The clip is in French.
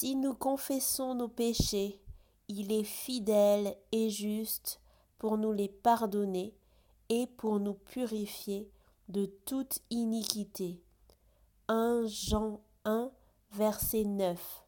Si nous confessons nos péchés, il est fidèle et juste pour nous les pardonner et pour nous purifier de toute iniquité. 1 Jean 1, verset 9.